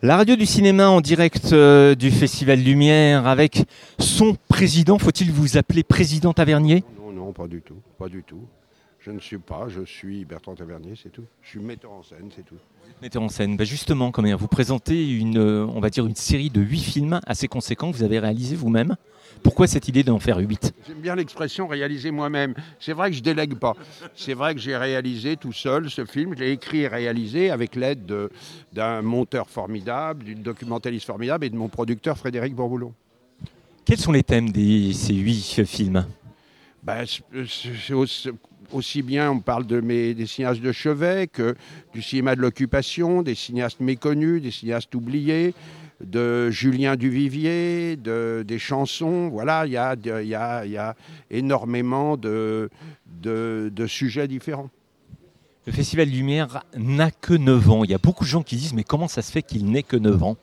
La radio du cinéma en direct euh, du Festival Lumière avec son président. Faut-il vous appeler président Tavernier? Non, non, pas du tout, pas du tout. Je ne suis pas, je suis Bertrand Tavernier, c'est tout. Je suis metteur en scène, c'est tout. Metteur en scène. Bah justement, comment vous présentez une, euh, on va dire une série de huit films assez conséquents que vous avez réalisés vous-même. Pourquoi cette idée d'en faire huit? J'aime bien l'expression réaliser moi-même. C'est vrai que je délègue pas. C'est vrai que j'ai réalisé tout seul ce film. Je l'ai écrit et réalisé avec l'aide de- d'un monteur formidable, d'une documentaliste formidable et de mon producteur Frédéric Bourboulon. Quels sont les thèmes de ces huit films? Ben, c'est- c'est aussi, bien, on parle de mes, des cinéastes de chevet que du cinéma de l'occupation, des cinéastes méconnus, des cinéastes oubliés, de Julien Duvivier, de, des chansons. Voilà, il y a, y a- y a énormément de, de, de sujets différents. Le Festival Lumière n'a que 9 ans. Il y a beaucoup de gens qui disent mais comment ça se fait qu'il n'ait que 9 ans?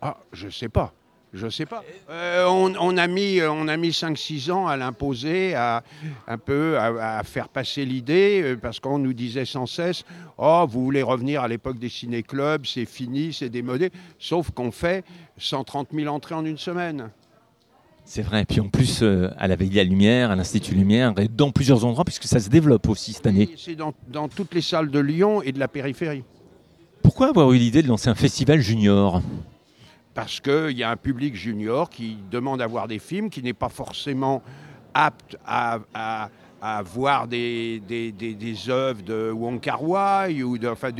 Ah, je sais pas. Je sais pas. Euh, on, on a mis, on a mis 5-6 ans à l'imposer, à un peu à, à faire passer l'idée, euh, parce qu'on nous disait sans cesse Oh, vous voulez revenir à l'époque des ciné-clubs, c'est fini, c'est démodé. Sauf qu'on fait 130 000 entrées en une semaine. C'est vrai. Puis en plus, euh, à la Veille de la Lumière, à l'Institut Lumière, et dans plusieurs endroits, puisque ça se développe aussi cette année. Et C'est dans, dans toutes les salles de Lyon et de la périphérie. Pourquoi avoir eu l'idée de lancer un festival junior? Parce qu'il y a un public junior qui demande à voir des films, qui n'est pas forcément apte à, voir des, des, œuvres de Wong Kar ou enfin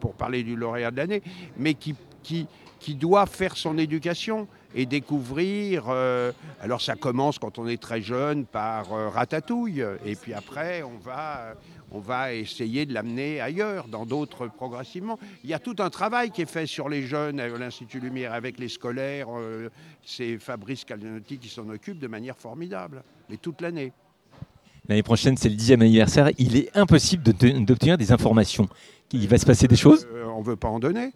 pour parler du lauréat de l'année, mais qui doit faire son éducation et découvrir. euh, alors ça commence quand on est très jeune par euh, Ratatouille, et puis après on va, on va essayer de l'amener ailleurs, dans d'autres progressivement. Il y a tout un travail qui est fait sur les jeunes à l'Institut Lumière avec les scolaires. euh, c'est Fabrice Calinotti qui s'en occupe de manière formidable, mais toute l'année. L'année prochaine, c'est le 10e anniversaire. Il est impossible de d'obtenir des informations. Il va se passer des choses? Euh, on ne veut pas en donner.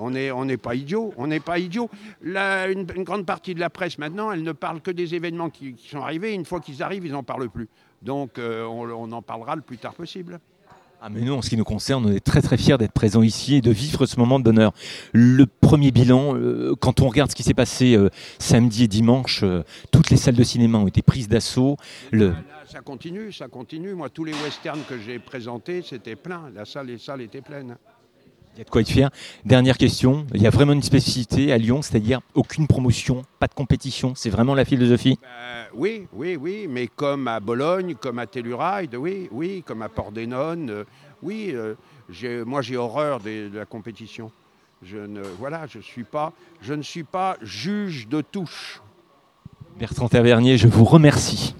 On n'est on pas idiot. On n'est pas idiot. Une, une grande partie de la presse maintenant, elle ne parle que des événements qui, qui sont arrivés. Une fois qu'ils arrivent, ils n'en parlent plus. Donc euh, on, on en parlera le plus tard possible. Ah mais nous, en ce qui nous concerne, on est très très fiers d'être présents ici et de vivre ce moment de bonheur. Le premier bilan, euh, quand on regarde ce qui s'est passé euh, samedi et dimanche, euh, toutes les salles de cinéma ont été prises d'assaut. Le... Là, ça continue, ça continue. Moi, tous les westerns que j'ai présentés, c'était plein. La salle, les salles étaient pleines. Il y a de quoi être fier. Dernière question, il y a vraiment une spécificité à Lyon, c'est-à-dire aucune promotion, pas de compétition. C'est vraiment la philosophie? Euh, oui, oui, oui, mais comme à Bologne, comme à Telluride, oui, oui, comme à Pordenone, euh, oui. euh, moi, j'ai horreur des- de la compétition. Je ne, voilà, je suis pas, je ne suis pas juge de touche. Bertrand Tavernier, je vous remercie.